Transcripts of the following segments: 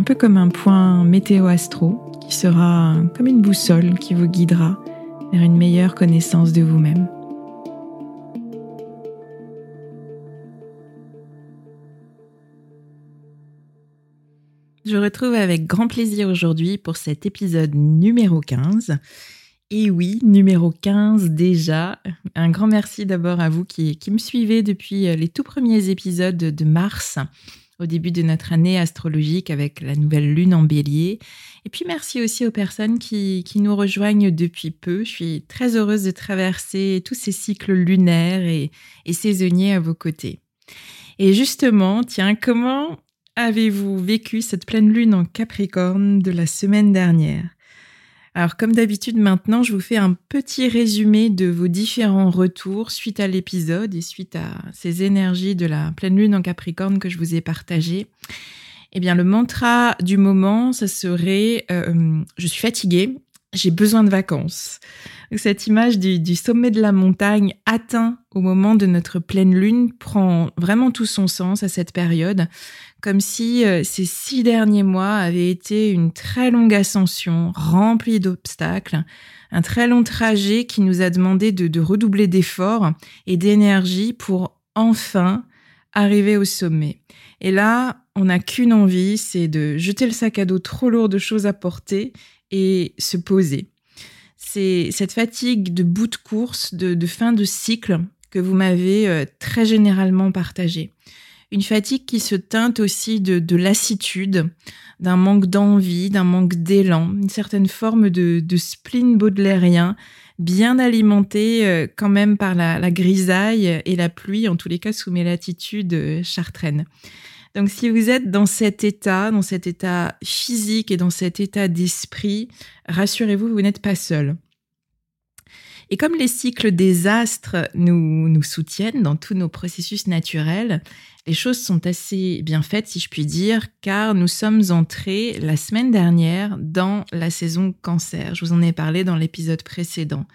un peu comme un point météo-astro qui sera comme une boussole qui vous guidera vers une meilleure connaissance de vous-même. Je retrouve avec grand plaisir aujourd'hui pour cet épisode numéro 15. Et oui, numéro 15 déjà. Un grand merci d'abord à vous qui, qui me suivez depuis les tout premiers épisodes de mars au début de notre année astrologique avec la nouvelle lune en bélier. Et puis merci aussi aux personnes qui, nous rejoignent depuis peu. Je suis très heureuse de traverser tous ces cycles lunaires et, et saisonniers à vos côtés. Et justement, tiens, comment avez-vous vécu cette pleine lune en Capricorne de la semaine dernière? Alors comme d'habitude maintenant, je vous fais un petit résumé de vos différents retours suite à l'épisode et suite à ces énergies de la pleine lune en Capricorne que je vous ai partagées. Eh bien le mantra du moment, ça serait euh, je suis fatiguée, j'ai besoin de vacances. Cette image du, sommet de la montagne atteint au moment de notre pleine lune prend vraiment tout son sens à cette période, comme si euh, ces six derniers mois avaient été une très longue ascension remplie d'obstacles, un très long trajet qui nous a demandé de redoubler d'efforts et d'énergie pour enfin arriver au sommet. Et là, on n'a qu'une envie, c'est de jeter le sac à dos trop lourd de choses à porter et se poser. C'est cette fatigue de bout de course, de, fin de cycle que vous m'avez euh, très généralement partagée. Une fatigue qui se teinte aussi de, lassitude, d'un manque d'envie, d'un manque d'élan, une certaine forme de, spleen baudelairien, bien alimenté euh, quand même par la, la, grisaille et la pluie, en tous les cas sous mes latitudes euh, chartraines. Donc si vous êtes dans cet état, dans cet état physique et dans cet état d'esprit, rassurez-vous, vous, n'êtes pas seul. Et comme les cycles des astres nous, soutiennent dans tous nos processus naturels, les choses sont assez bien faites, si je puis dire, car nous sommes entrés la semaine dernière dans la saison cancer. Je vous en ai parlé dans l'épisode précédent.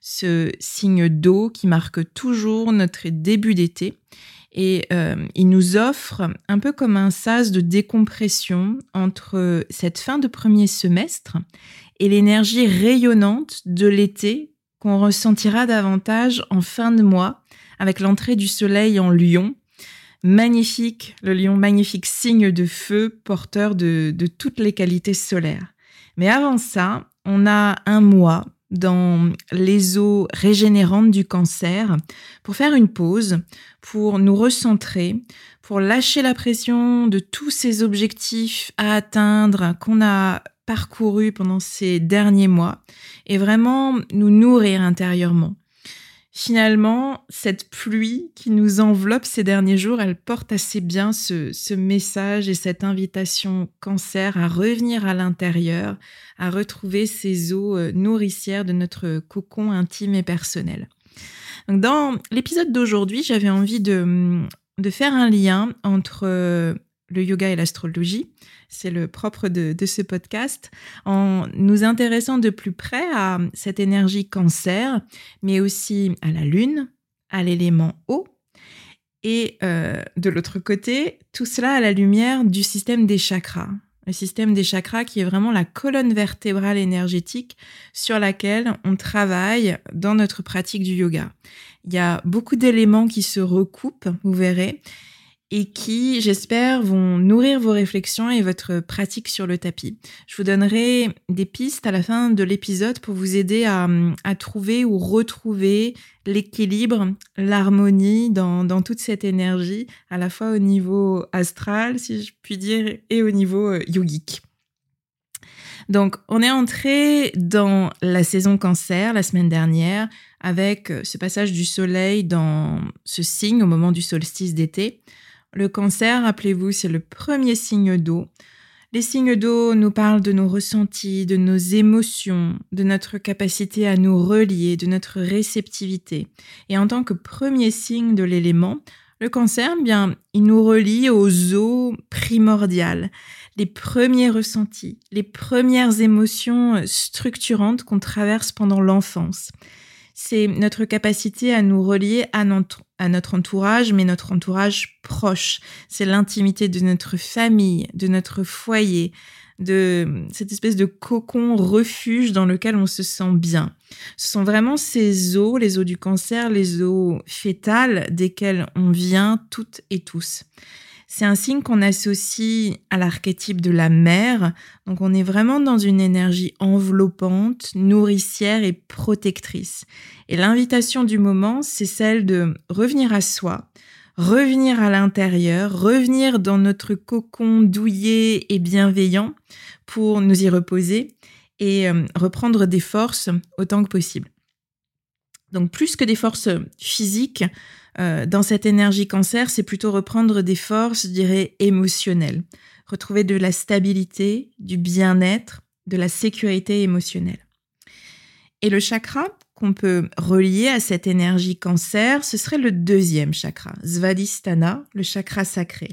Ce signe d'eau qui marque toujours notre début d'été et euh, il nous offre un peu comme un sas de décompression entre cette fin de premier semestre et l'énergie rayonnante de l'été qu'on ressentira davantage en fin de mois avec l'entrée du soleil en lion. Magnifique, le lion, magnifique signe de feu porteur de, de toutes les qualités solaires. Mais avant ça, on a un mois dans les eaux régénérantes du cancer pour faire une pause, pour nous recentrer, pour lâcher la pression de tous ces objectifs à atteindre qu'on a parcouru pendant ces derniers mois et vraiment nous nourrir intérieurement. Finalement, cette pluie qui nous enveloppe ces derniers jours, elle porte assez bien ce, ce message et cette invitation cancer à revenir à l'intérieur, à retrouver ces eaux euh, nourricières de notre cocon intime et personnel. Dans l'épisode d'aujourd'hui, j'avais envie de, de faire un lien entre euh, le yoga et l'astrologie. C'est le propre de, ce podcast, en nous intéressant de plus près à cette énergie cancer, mais aussi à la lune, à l'élément eau, et euh, de l'autre côté, tout cela à la lumière du système des chakras. Le système des chakras qui est vraiment la colonne vertébrale énergétique sur laquelle on travaille dans notre pratique du yoga. Il y a beaucoup d'éléments qui se recoupent, vous verrez, et qui, j'espère, vont nourrir vos réflexions et votre pratique sur le tapis. Je vous donnerai des pistes à la fin de l'épisode pour vous aider à, trouver ou retrouver l'équilibre, l'harmonie dans, toute cette énergie, à la fois au niveau astral, si je puis dire, et au niveau euh, yogique. Donc, on est entré dans la saison cancer la semaine dernière avec euh, ce passage du soleil dans ce signe au moment du solstice d'été. Le cancer, rappelez-vous, c'est le premier signe d'eau. Les signes d'eau nous parlent de nos ressentis, de nos émotions, de notre capacité à nous relier, de notre réceptivité. Et en tant que premier signe de l'élément, le cancer, eh bien, il nous relie aux eaux primordiales, les premiers ressentis, les premières émotions structurantes qu'on traverse pendant l'enfance c'est notre capacité à nous relier à notre, entourage, mais notre entourage proche. C'est l'intimité de notre famille, de notre foyer, de cette espèce de cocon refuge dans lequel on se sent bien. Ce sont vraiment ces eaux, les eaux du cancer, les eaux fétales desquelles on vient toutes et tous. C'est un signe qu'on associe à l'archétype de la mère. Donc on est vraiment dans une énergie enveloppante, nourricière et protectrice. Et l'invitation du moment, c'est celle de revenir à soi, revenir à l'intérieur, revenir dans notre cocon douillet et bienveillant pour nous y reposer et euh, reprendre des forces autant que possible. Donc plus que des forces physiques, euh, dans cette énergie cancer, c'est plutôt reprendre des forces, je dirais, émotionnelles. Retrouver de la stabilité, du bien-être, de la sécurité émotionnelle. Et le chakra qu'on peut relier à cette énergie cancer, ce serait le deuxième chakra, Svadhisthana, le chakra sacré.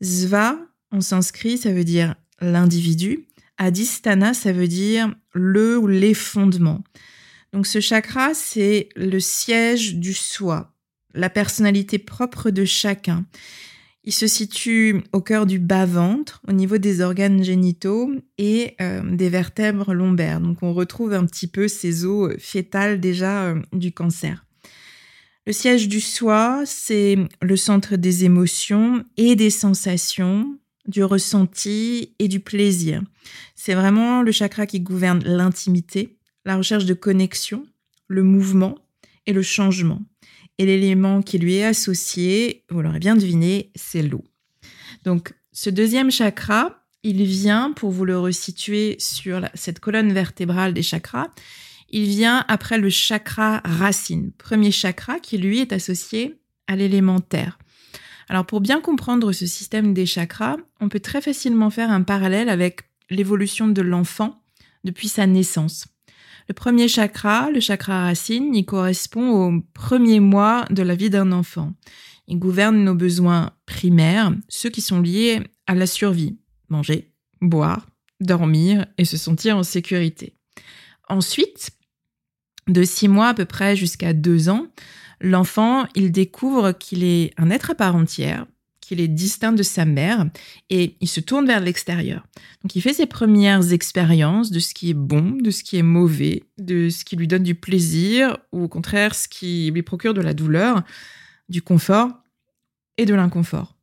Sva, en sanskrit, ça veut dire l'individu. Adhisthana, ça veut dire le ou les fondements. Donc ce chakra, c'est le siège du soi, la personnalité propre de chacun. Il se situe au cœur du bas-ventre, au niveau des organes génitaux et euh, des vertèbres lombaires. Donc on retrouve un petit peu ces os fétales déjà euh, du cancer. Le siège du soi, c'est le centre des émotions et des sensations, du ressenti et du plaisir. C'est vraiment le chakra qui gouverne l'intimité, la recherche de connexion, le mouvement et le changement. Et l'élément qui lui est associé, vous l'aurez bien deviné, c'est l'eau. Donc ce deuxième chakra, il vient, pour vous le resituer sur cette colonne vertébrale des chakras, il vient après le chakra racine, premier chakra qui lui est associé à l'élément terre. Alors pour bien comprendre ce système des chakras, on peut très facilement faire un parallèle avec l'évolution de l'enfant depuis sa naissance. Le premier chakra, le chakra racine, il correspond au premier mois de la vie d'un enfant. Il gouverne nos besoins primaires, ceux qui sont liés à la survie. Manger, boire, dormir et se sentir en sécurité. Ensuite, de six mois à peu près jusqu'à deux ans, l'enfant, il découvre qu'il est un être à part entière, qu'il est distinct de sa mère et il se tourne vers l'extérieur. Donc il fait ses premières expériences de ce qui est bon, de ce qui est mauvais, de ce qui lui donne du plaisir ou au contraire ce qui lui procure de la douleur, du confort et de l'inconfort.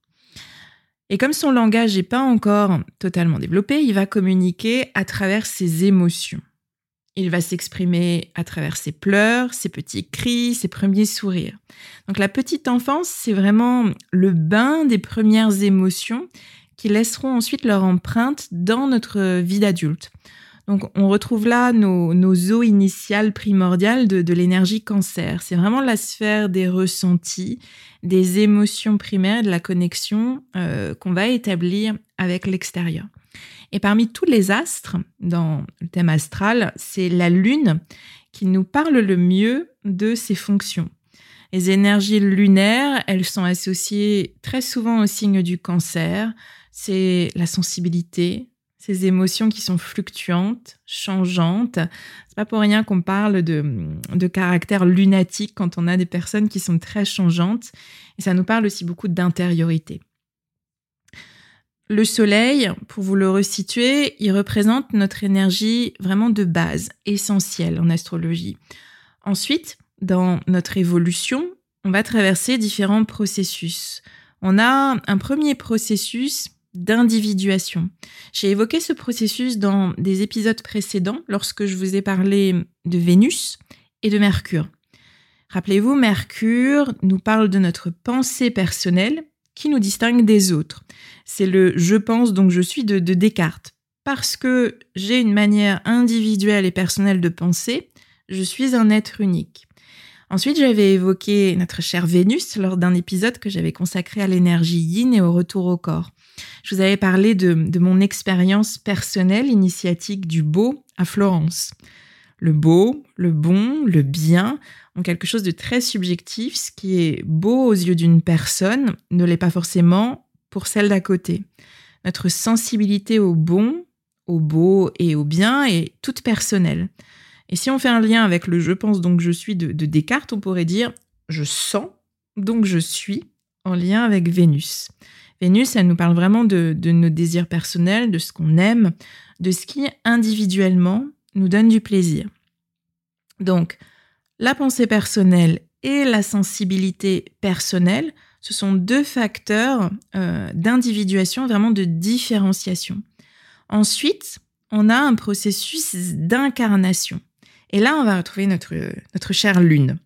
Et comme son langage n'est pas encore totalement développé, il va communiquer à travers ses émotions. Il va s'exprimer à travers ses pleurs, ses petits cris, ses premiers sourires. Donc la petite enfance, c'est vraiment le bain des premières émotions qui laisseront ensuite leur empreinte dans notre vie d'adulte. Donc on retrouve là nos, eaux initiales primordiales de, l'énergie cancer. C'est vraiment la sphère des ressentis, des émotions primaires, de la connexion euh, qu'on va établir avec l'extérieur. Et parmi tous les astres, dans le thème astral, c'est la Lune qui nous parle le mieux de ses fonctions. Les énergies lunaires, elles sont associées très souvent au signe du cancer. C'est la sensibilité, ces émotions qui sont fluctuantes, changeantes. C'est pas pour rien qu'on parle de, de caractère lunatique quand on a des personnes qui sont très changeantes. Et ça nous parle aussi beaucoup d'intériorité. Le soleil, pour vous le resituer, il représente notre énergie vraiment de base, essentielle en astrologie. Ensuite, dans notre évolution, on va traverser différents processus. On a un premier processus d'individuation. J'ai évoqué ce processus dans des épisodes précédents lorsque je vous ai parlé de Vénus et de Mercure. Rappelez-vous, Mercure nous parle de notre pensée personnelle qui nous distingue des autres. C'est le je pense donc je suis de, de Descartes. Parce que j'ai une manière individuelle et personnelle de penser, je suis un être unique. Ensuite, j'avais évoqué notre chère Vénus lors d'un épisode que j'avais consacré à l'énergie yin et au retour au corps. Je vous avais parlé de, mon expérience personnelle initiatique du beau à Florence. Le beau, le bon, le bien ont quelque chose de très subjectif. Ce qui est beau aux yeux d'une personne ne l'est pas forcément pour celle d'à côté. Notre sensibilité au bon, au beau et au bien est toute personnelle. Et si on fait un lien avec le je pense donc je suis de Descartes, on pourrait dire je sens donc je suis en lien avec Vénus. Vénus, elle nous parle vraiment de, nos désirs personnels, de ce qu'on aime, de ce qui individuellement nous donne du plaisir. Donc, la pensée personnelle et la sensibilité personnelle, ce sont deux facteurs euh, d'individuation, vraiment de différenciation. Ensuite, on a un processus d'incarnation. Et là, on va retrouver notre, notre chère Lune.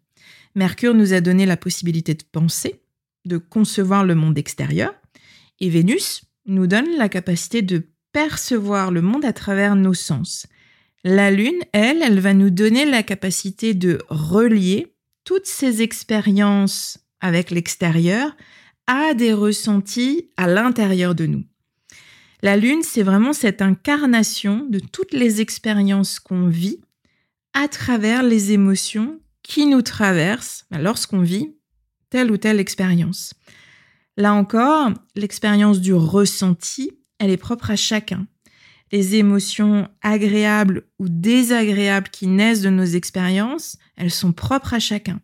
Mercure nous a donné la possibilité de penser, de concevoir le monde extérieur. Et Vénus nous donne la capacité de percevoir le monde à travers nos sens. La Lune, elle, elle va nous donner la capacité de relier toutes ces expériences avec l'extérieur à des ressentis à l'intérieur de nous. La Lune, c'est vraiment cette incarnation de toutes les expériences qu'on vit à travers les émotions qui nous traversent lorsqu'on vit telle ou telle expérience. Là encore, l'expérience du ressenti, elle est propre à chacun. Les émotions agréables ou désagréables qui naissent de nos expériences, elles sont propres à chacun.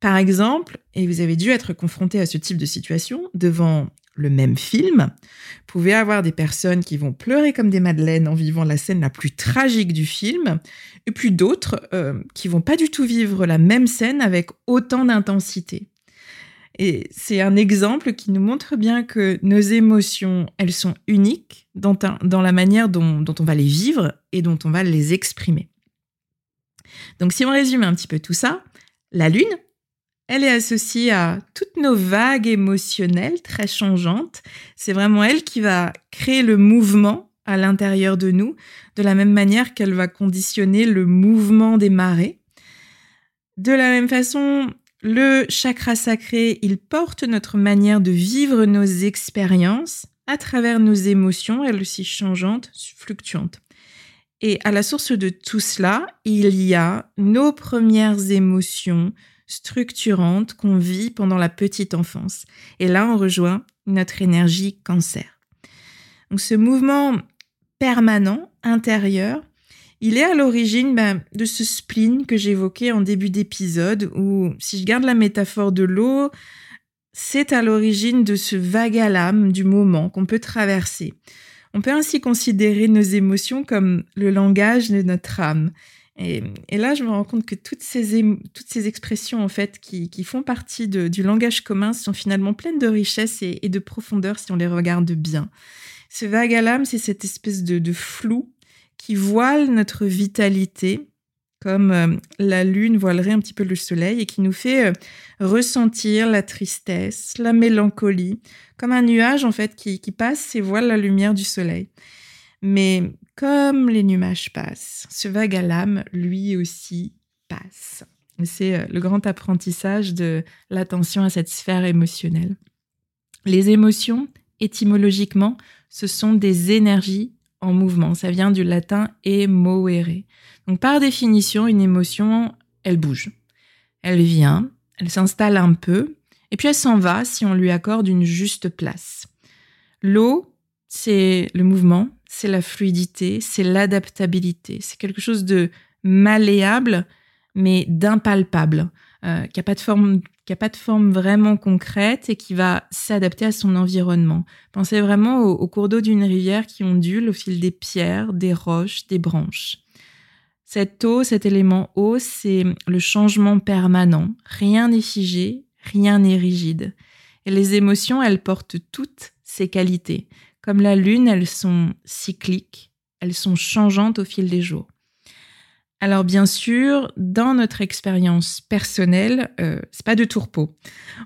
Par exemple, et vous avez dû être confronté à ce type de situation, devant le même film, vous pouvez avoir des personnes qui vont pleurer comme des madeleines en vivant la scène la plus tragique du film, et puis d'autres euh, qui vont pas du tout vivre la même scène avec autant d'intensité. Et c'est un exemple qui nous montre bien que nos émotions, elles sont uniques dans, la manière dont, dont, on va les vivre et dont on va les exprimer. Donc si on résume un petit peu tout ça, la Lune, elle est associée à toutes nos vagues émotionnelles très changeantes. C'est vraiment elle qui va créer le mouvement à l'intérieur de nous, de la même manière qu'elle va conditionner le mouvement des marées. De la même façon, le chakra sacré, il porte notre manière de vivre nos expériences à travers nos émotions, elles aussi changeantes, fluctuantes. Et à la source de tout cela, il y a nos premières émotions structurantes qu'on vit pendant la petite enfance. Et là, on rejoint notre énergie cancer. Donc ce mouvement permanent, intérieur, il est à l'origine ben, de ce spleen que j'évoquais en début d'épisode, où si je garde la métaphore de l'eau, c'est à l'origine de ce vague à l'âme du moment qu'on peut traverser. On peut ainsi considérer nos émotions comme le langage de notre âme. Et, là, je me rends compte que toutes ces, expressions, en fait, qui, font partie du langage commun, sont finalement pleines de richesse et, de profondeur si on les regarde bien. Ce vague à l'âme, c'est cette espèce de flou qui voile notre vitalité comme euh, la lune voilerait un petit peu le soleil et qui nous fait euh, ressentir la tristesse, la mélancolie, comme un nuage en fait qui, qui passe et voile la lumière du soleil. Mais comme les nuages passent, ce vague à l'âme, lui aussi, passe. C'est euh, le grand apprentissage de l'attention à cette sphère émotionnelle. Les émotions, étymologiquement, ce sont des énergies en mouvement. Ça vient du latin emoere. Donc par définition, une émotion, elle bouge. Elle vient, elle s'installe un peu, et puis elle s'en va si on lui accorde une juste place. L'eau, c'est le mouvement, c'est la fluidité, c'est l'adaptabilité. C'est quelque chose de malléable, mais d'impalpable, euh, qui n'a pas de forme qui n'a pas de forme vraiment concrète et qui va s'adapter à son environnement. Pensez vraiment aux cours d'eau d'une rivière qui ondule au fil des pierres, des roches, des branches. Cette eau, cet élément eau, c'est le changement permanent. Rien n'est figé, rien n'est rigide. Et les émotions, elles portent toutes ces qualités. Comme la lune, elles sont cycliques, elles sont changeantes au fil des jours. Alors bien sûr, dans notre expérience personnelle, euh, c'est pas de tourpeau.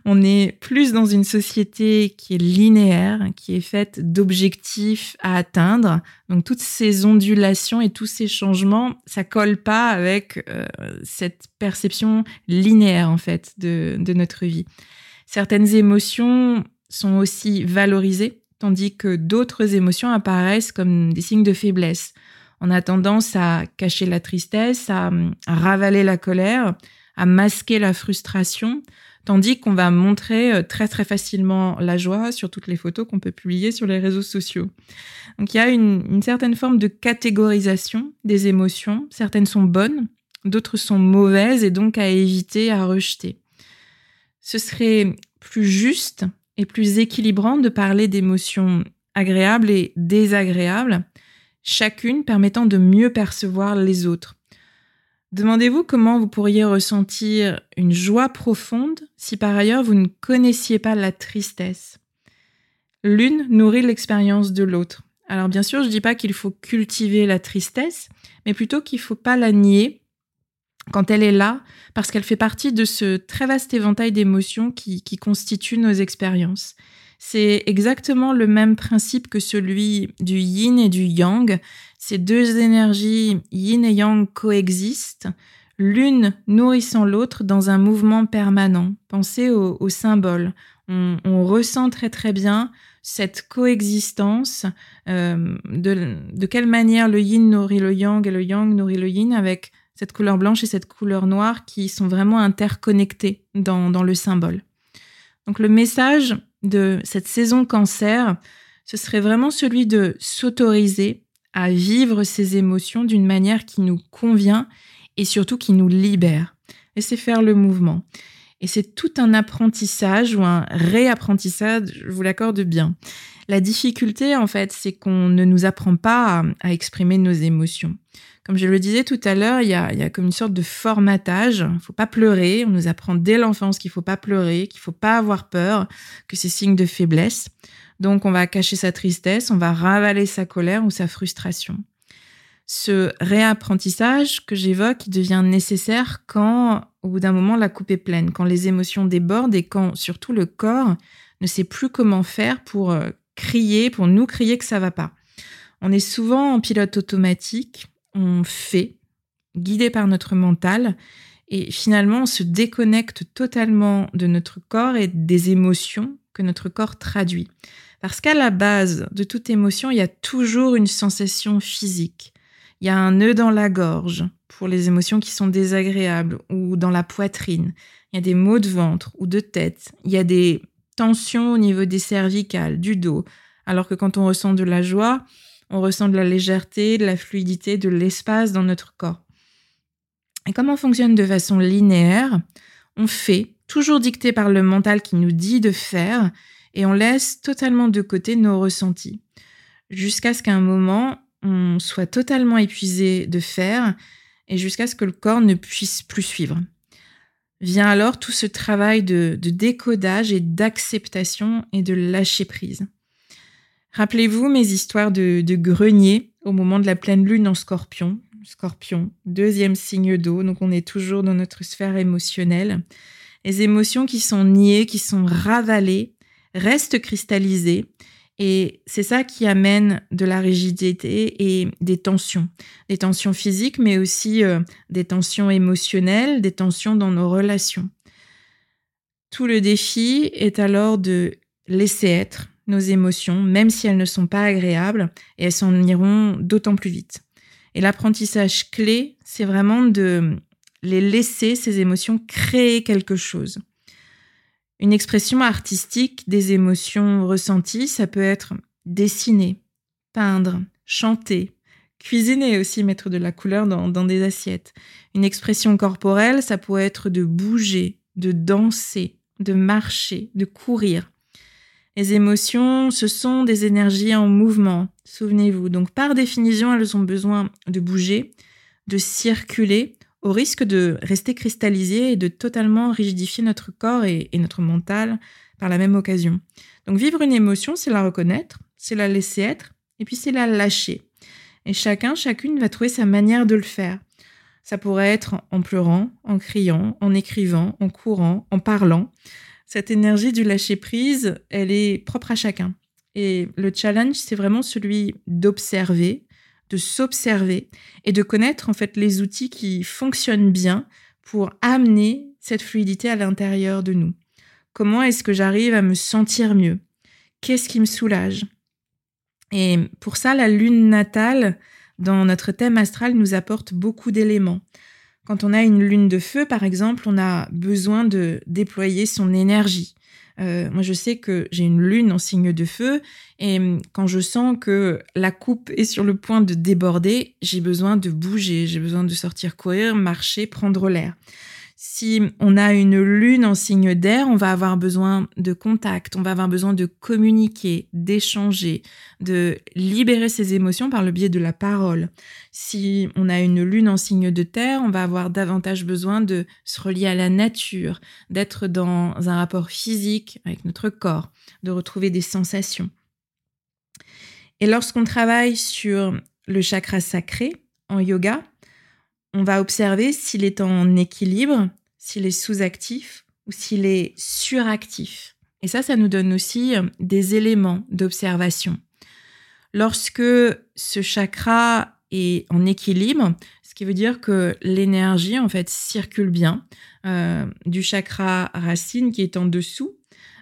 On est plus dans une société qui est linéaire, qui est faite d'objectifs à atteindre. Donc toutes ces ondulations et tous ces changements, ça colle pas avec euh, cette perception linéaire en fait de, de notre vie. Certaines émotions sont aussi valorisées, tandis que d'autres émotions apparaissent comme des signes de faiblesse on a tendance à cacher la tristesse, à, ravaler la colère, à masquer la frustration, tandis qu'on va montrer euh, très très facilement la joie sur toutes les photos qu'on peut publier sur les réseaux sociaux. Donc il y a une, une certaine forme de catégorisation des émotions. Certaines sont bonnes, d'autres sont mauvaises et donc à éviter, à rejeter. Ce serait plus juste et plus équilibrant de parler d'émotions agréables et désagréables chacune permettant de mieux percevoir les autres. Demandez-vous comment vous pourriez ressentir une joie profonde si par ailleurs vous ne connaissiez pas la tristesse. L'une nourrit l'expérience de l'autre. Alors bien sûr, je ne dis pas qu'il faut cultiver la tristesse, mais plutôt qu'il ne faut pas la nier quand elle est là, parce qu'elle fait partie de ce très vaste éventail d'émotions qui, qui constituent nos expériences. C'est exactement le même principe que celui du yin et du yang. Ces deux énergies yin et yang coexistent, l'une nourrissant l'autre dans un mouvement permanent. Pensez au, symbole. On, ressent très très bien cette coexistence, euh, de, quelle manière le yin nourrit le yang et le yang nourrit le yin avec cette couleur blanche et cette couleur noire qui sont vraiment interconnectées dans le symbole. Donc le message de cette saison cancer, ce serait vraiment celui de s'autoriser à vivre ces émotions d'une manière qui nous convient et surtout qui nous libère. Laissez faire le mouvement. Et c'est tout un apprentissage ou un réapprentissage, je vous l'accorde bien. La difficulté, en fait, c'est qu'on ne nous apprend pas à, exprimer nos émotions. Comme je le disais tout à l'heure, il y a, comme une sorte de formatage. Il faut pas pleurer. On nous apprend dès l'enfance qu'il faut pas pleurer, qu'il faut pas avoir peur, que c'est signe de faiblesse. Donc, on va cacher sa tristesse, on va ravaler sa colère ou sa frustration. Ce réapprentissage que j'évoque devient nécessaire quand, au bout d'un moment, la coupe est pleine, quand les émotions débordent et quand, surtout, le corps ne sait plus comment faire pour euh, crier, pour nous crier que ça va pas. On est souvent en pilote automatique, on fait, guidé par notre mental, et finalement on se déconnecte totalement de notre corps et des émotions que notre corps traduit. Parce qu'à la base de toute émotion, il y a toujours une sensation physique. Il y a un nœud dans la gorge pour les émotions qui sont désagréables ou dans la poitrine. Il y a des maux de ventre ou de tête. Il y a des tensions au niveau des cervicales, du dos. Alors que quand on ressent de la joie, on ressent de la légèreté, de la fluidité, de l'espace dans notre corps. Et comme on fonctionne de façon linéaire, on fait, toujours dicté par le mental qui nous dit de faire, et on laisse totalement de côté nos ressentis. Jusqu'à ce qu'à un moment, on soit totalement épuisé de faire, et jusqu'à ce que le corps ne puisse plus suivre. Vient alors tout ce travail de, de décodage et d'acceptation et de lâcher prise. Rappelez-vous mes histoires de, grenier au moment de la pleine lune en scorpion. scorpion, deuxième signe d'eau, donc on est toujours dans notre sphère émotionnelle. Les émotions qui sont niées, qui sont ravalées, restent cristallisées. Et c'est ça qui amène de la rigidité et des tensions. Des tensions physiques, mais aussi euh, des tensions émotionnelles, des tensions dans nos relations. Tout le défi est alors de laisser être nos émotions, même si elles ne sont pas agréables, et elles s'en iront d'autant plus vite. Et l'apprentissage clé, c'est vraiment de les laisser, ces émotions, créer quelque chose. Une expression artistique des émotions ressenties, ça peut être dessiner, peindre, chanter, cuisiner aussi, mettre de la couleur dans, dans des assiettes. Une expression corporelle, ça pourrait être de bouger, de danser, de marcher, de courir. Les émotions, ce sont des énergies en mouvement, souvenez-vous. Donc par définition, elles ont besoin de bouger, de circuler, au risque de rester cristallisées et de totalement rigidifier notre corps et, notre mental par la même occasion. Donc vivre une émotion, c'est la reconnaître, c'est la laisser être, et puis c'est la lâcher. Et chacun, chacune va trouver sa manière de le faire. Ça pourrait être en pleurant, en criant, en écrivant, en courant, en parlant cette énergie du lâcher-prise, elle est propre à chacun. Et le challenge, c'est vraiment celui d'observer, de s'observer et de connaître en fait les outils qui fonctionnent bien pour amener cette fluidité à l'intérieur de nous. Comment est-ce que j'arrive à me sentir mieux? Qu'est-ce qui me soulage? Et pour ça, la lune natale, dans notre thème astral, nous apporte beaucoup d'éléments. Quand on a une lune de feu, par exemple, on a besoin de déployer son énergie. Euh, moi, je sais que j'ai une lune en signe de feu et hum, quand je sens que la coupe est sur le point de déborder, j'ai besoin de bouger, j'ai besoin de sortir courir, marcher, prendre l'air. Si on a une lune en signe d'air, on va avoir besoin de contact, on va avoir besoin de communiquer, d'échanger, de libérer ses émotions par le biais de la parole. Si on a une lune en signe de terre, on va avoir davantage besoin de se relier à la nature, d'être dans un rapport physique avec notre corps, de retrouver des sensations. Et lorsqu'on travaille sur le chakra sacré en yoga, on va observer s'il est en équilibre, s'il est sous-actif ou s'il est suractif. Et ça, ça nous donne aussi euh, des éléments d'observation. Lorsque ce chakra est en équilibre, ce qui veut dire que l'énergie en fait circule bien euh, du chakra racine qui est en dessous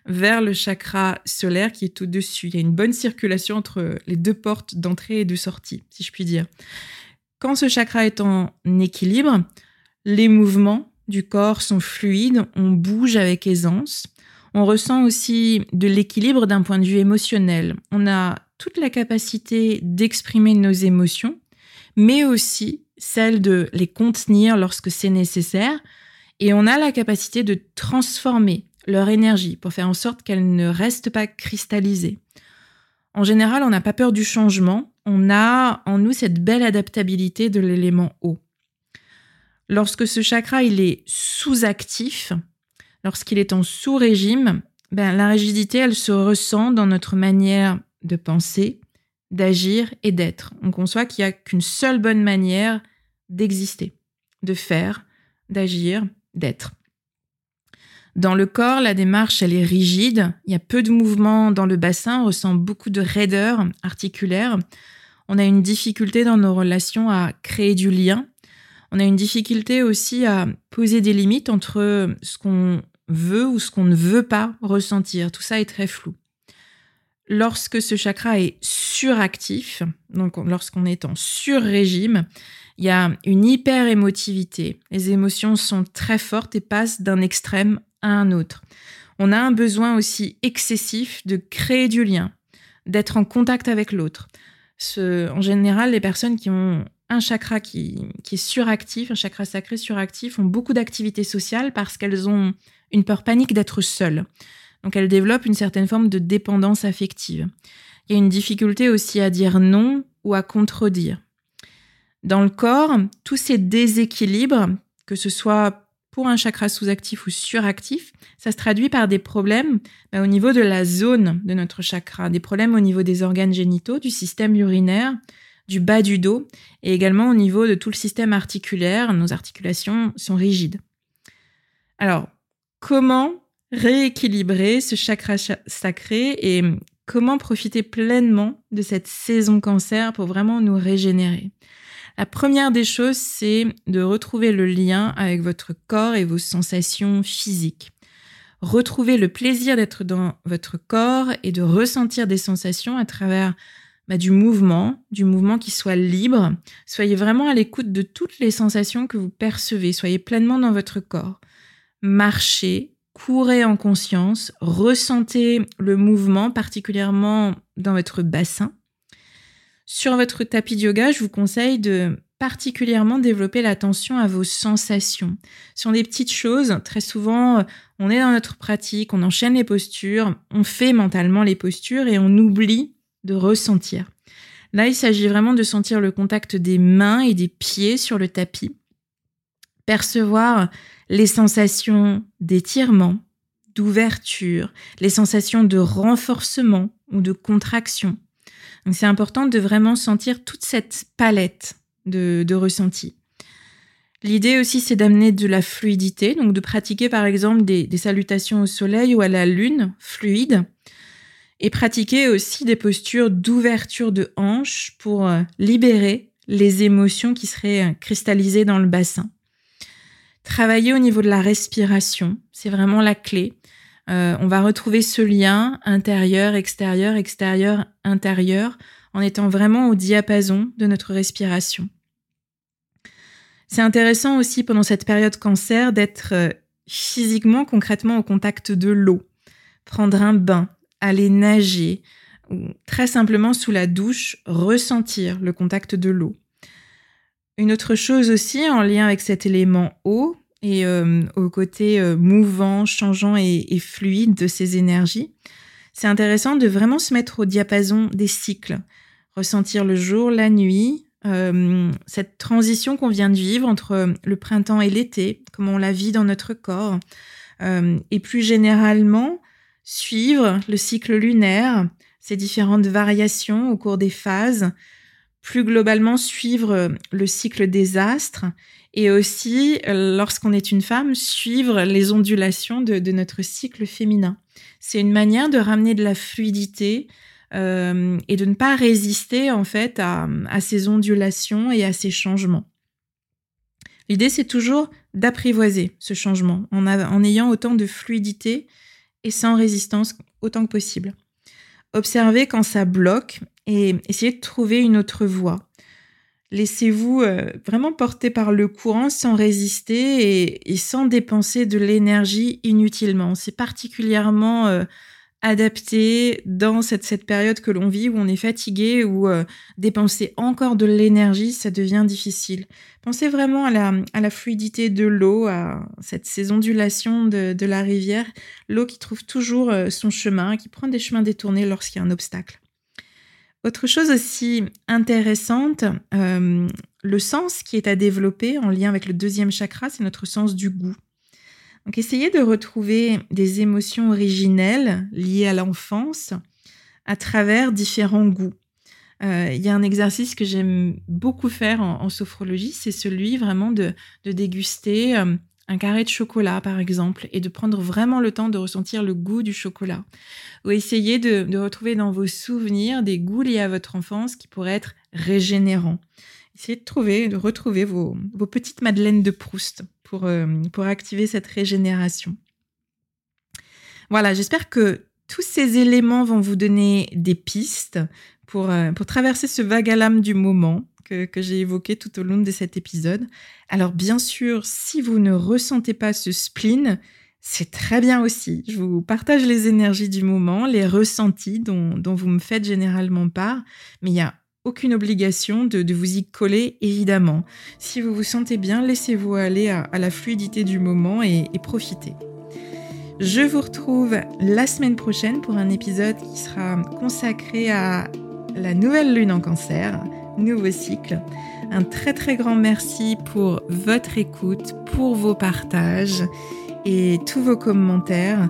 vers le chakra solaire qui est au-dessus. Il y a une bonne circulation entre les deux portes d'entrée et de sortie, si je puis dire. Quand ce chakra est en équilibre, les mouvements du corps sont fluides, on bouge avec aisance. On ressent aussi de l'équilibre d'un point de vue émotionnel. On a toute la capacité d'exprimer nos émotions, mais aussi celle de les contenir lorsque c'est nécessaire. Et on a la capacité de transformer leur énergie pour faire en sorte qu'elle ne reste pas cristallisée. En général, on n'a pas peur du changement, on a en nous cette belle adaptabilité de l'élément eau. Lorsque ce chakra est sous-actif, lorsqu'il est en sous-régime, ben, la rigidité elle se ressent dans notre manière de penser, d'agir et d'être. On conçoit qu'il n'y a qu'une seule bonne manière d'exister, de faire, d'agir, d'être. Dans le corps, la démarche, elle est rigide. Il y a peu de mouvements dans le bassin. On ressent beaucoup de raideur articulaire. On a une difficulté dans nos relations à créer du lien. On a une difficulté aussi à poser des limites entre ce qu'on veut ou ce qu'on ne veut pas ressentir. Tout ça est très flou. Lorsque ce chakra est suractif, donc lorsqu'on est en sur-régime, il y a une hyper-émotivité. Les émotions sont très fortes et passent d'un extrême un autre. On a un besoin aussi excessif de créer du lien, d'être en contact avec l'autre. En général, les personnes qui ont un chakra qui, est suractif, un chakra sacré suractif, ont beaucoup d'activités sociales parce qu'elles ont une peur panique d'être seules. Donc elles développent une certaine forme de dépendance affective. Il y a une difficulté aussi à dire non ou à contredire. Dans le corps, tous ces déséquilibres, que ce soit pour un chakra sous-actif ou suractif, ça se traduit par des problèmes bah, au niveau de la zone de notre chakra, des problèmes au niveau des organes génitaux, du système urinaire, du bas du dos et également au niveau de tout le système articulaire. Nos articulations sont rigides. Alors, comment rééquilibrer ce chakra sacré et comment profiter pleinement de cette saison cancer pour vraiment nous régénérer? La première des choses, c'est de retrouver le lien avec votre corps et vos sensations physiques. Retrouver le plaisir d'être dans votre corps et de ressentir des sensations à travers bah, du mouvement, du mouvement qui soit libre. Soyez vraiment à l'écoute de toutes les sensations que vous percevez. Soyez pleinement dans votre corps. Marchez, courez en conscience, ressentez le mouvement, particulièrement dans votre bassin. Sur votre tapis de yoga, je vous conseille de particulièrement développer l'attention à vos sensations. Ce sont des petites choses. Très souvent, on est dans notre pratique, on enchaîne les postures, on fait mentalement les postures et on oublie de ressentir. Là, il s'agit vraiment de sentir le contact des mains et des pieds sur le tapis, percevoir les sensations d'étirement, d'ouverture, les sensations de renforcement ou de contraction. C'est important de vraiment sentir toute cette palette de, ressentis. L'idée aussi, c'est d'amener de la fluidité, donc de pratiquer par exemple des, des, salutations au soleil ou à la lune fluide, et pratiquer aussi des postures d'ouverture de hanche pour euh, libérer les émotions qui seraient euh, cristallisées dans le bassin. Travailler au niveau de la respiration, c'est vraiment la clé. Euh, on va retrouver ce lien intérieur, extérieur, extérieur, intérieur, en étant vraiment au diapason de notre respiration. C'est intéressant aussi pendant cette période cancer d'être euh, physiquement, concrètement au contact de l'eau, prendre un bain, aller nager, ou très simplement sous la douche, ressentir le contact de l'eau. Une autre chose aussi en lien avec cet élément eau et euh, au côté euh, mouvant, changeant et, fluide de ces énergies, c'est intéressant de vraiment se mettre au diapason des cycles, ressentir le jour, la nuit, euh, cette transition qu'on vient de vivre entre le printemps et l'été, comment on la vit dans notre corps, et plus généralement suivre le cycle lunaire, ses différentes variations au cours des phases, plus globalement suivre le cycle des astres et aussi, lorsqu'on est une femme, suivre les ondulations de, notre cycle féminin. C'est une manière de ramener de la fluidité euh, et de ne pas résister en fait à, ces ondulations et à ces changements. L'idée, c'est toujours d'apprivoiser ce changement en, en ayant autant de fluidité et sans résistance autant que possible. Observez quand ça bloque et essayez de trouver une autre voie. Laissez-vous euh, vraiment porter par le courant sans résister et, sans dépenser de l'énergie inutilement. C'est particulièrement euh, adapté dans cette, période que l'on vit où on est fatigué, où euh, dépenser encore de l'énergie, ça devient difficile. Pensez vraiment à la, fluidité de l'eau, à cette ondulation de, de la rivière, l'eau qui trouve toujours son chemin, qui prend des chemins détournés lorsqu'il y a un obstacle. Autre chose aussi intéressante, euh, le sens qui est à développer en lien avec le deuxième chakra, c'est notre sens du goût. Donc essayez de retrouver des émotions originelles liées à l'enfance à travers différents goûts. Euh, il y a un exercice que j'aime beaucoup faire en, sophrologie, c'est celui vraiment de, déguster euh, un carré de chocolat par exemple, et de prendre vraiment le temps de ressentir le goût du chocolat. Ou essayer de, retrouver dans vos souvenirs des goûts liés à votre enfance qui pourraient être régénérants. Essayez de trouver, de retrouver vos, petites madeleines de Proust pour, euh, pour activer cette régénération. Voilà, j'espère que tous ces éléments vont vous donner des pistes pour, euh, pour traverser ce vague à l'âme du moment que, j'ai évoqué tout au long de cet épisode. Alors bien sûr, si vous ne ressentez pas ce spleen, c'est très bien aussi. Je vous partage les énergies du moment, les ressentis dont, vous me faites généralement part, mais il n'y a aucune obligation de, vous y coller, évidemment. Si vous vous sentez bien, laissez-vous aller à, la fluidité du moment et, et profitez. Je vous retrouve la semaine prochaine pour un épisode qui sera consacré à la nouvelle lune en cancer, nouveau cycle. Un très très grand merci pour votre écoute, pour vos partages et tous vos commentaires.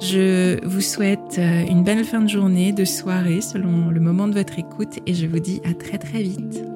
Je vous souhaite euh, une belle fin de journée, de soirée selon le moment de votre écoute et je vous dis à très très vite.